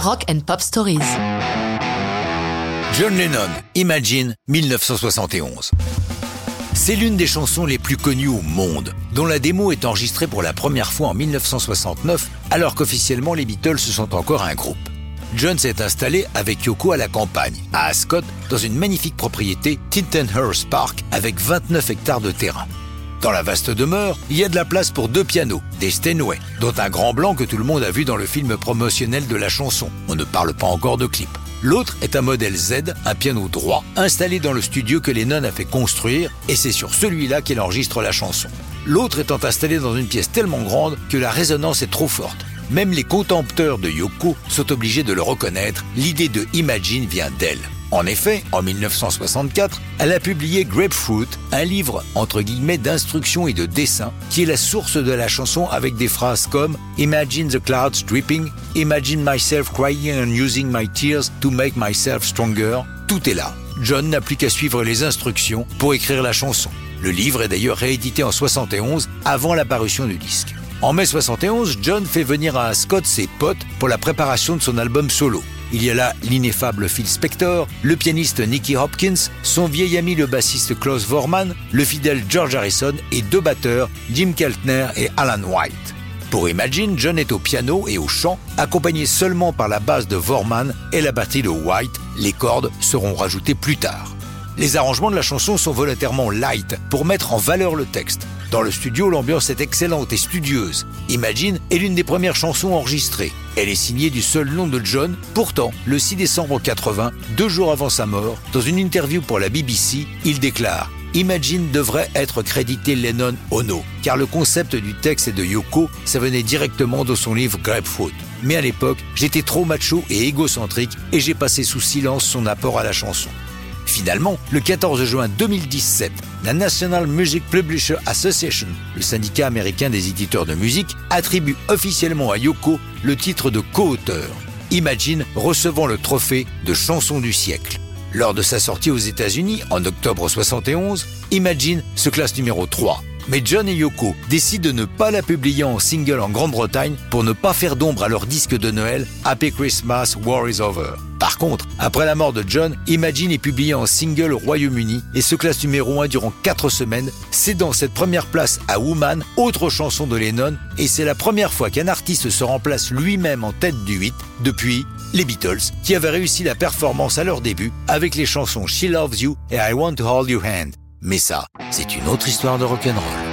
Rock and Pop Stories. John Lennon, Imagine, 1971. C'est l'une des chansons les plus connues au monde, dont la démo est enregistrée pour la première fois en 1969, alors qu'officiellement les Beatles sont encore un groupe. John s'est installé avec Yoko à la campagne, à Ascot, dans une magnifique propriété Tintenhurst Park avec 29 hectares de terrain. Dans la vaste demeure, il y a de la place pour deux pianos, des Steinway, dont un grand blanc que tout le monde a vu dans le film promotionnel de la chanson. On ne parle pas encore de clip. L'autre est un modèle Z, un piano droit, installé dans le studio que Lennon a fait construire, et c'est sur celui-là qu'il enregistre la chanson. L'autre étant installé dans une pièce tellement grande que la résonance est trop forte. Même les contempteurs de Yoko sont obligés de le reconnaître, l'idée de Imagine vient d'elle. En effet, en 1964, elle a publié Grapefruit, un livre entre guillemets d'instructions et de dessins qui est la source de la chanson avec des phrases comme Imagine the clouds dripping, Imagine myself crying and using my tears to make myself stronger. Tout est là. John n'a plus qu'à suivre les instructions pour écrire la chanson. Le livre est d'ailleurs réédité en 71 avant l'apparition du disque. En mai 71, John fait venir à Scott ses potes pour la préparation de son album solo. Il y a là l'ineffable Phil Spector, le pianiste Nicky Hopkins, son vieil ami le bassiste Klaus Vorman, le fidèle George Harrison et deux batteurs, Jim Keltner et Alan White. Pour Imagine, John est au piano et au chant, accompagné seulement par la basse de Vorman et la batterie de White. Les cordes seront rajoutées plus tard. Les arrangements de la chanson sont volontairement light pour mettre en valeur le texte. Dans le studio, l'ambiance est excellente et studieuse. Imagine est l'une des premières chansons enregistrées. Elle est signée du seul nom de John. Pourtant, le 6 décembre 80, deux jours avant sa mort, dans une interview pour la BBC, il déclare Imagine devrait être crédité Lennon Ono, car le concept du texte et de Yoko, ça venait directement de son livre Grapefruit. Mais à l'époque, j'étais trop macho et égocentrique et j'ai passé sous silence son apport à la chanson. Finalement, le 14 juin 2017, la National Music Publisher Association, le syndicat américain des éditeurs de musique, attribue officiellement à Yoko le titre de co-auteur. Imagine recevant le trophée de chanson du siècle. Lors de sa sortie aux États-Unis en octobre 71, Imagine se classe numéro 3. Mais John et Yoko décident de ne pas la publier en single en Grande-Bretagne pour ne pas faire d'ombre à leur disque de Noël Happy Christmas, War is Over. Par contre, après la mort de John, Imagine est publié en single au Royaume-Uni et se classe numéro 1 durant 4 semaines, cédant cette première place à Woman, autre chanson de Lennon, et c'est la première fois qu'un artiste se remplace lui-même en tête du 8 depuis les Beatles, qui avaient réussi la performance à leur début avec les chansons She Loves You et I Want to Hold Your Hand. Mais ça, c'est une autre histoire de rock'n'roll.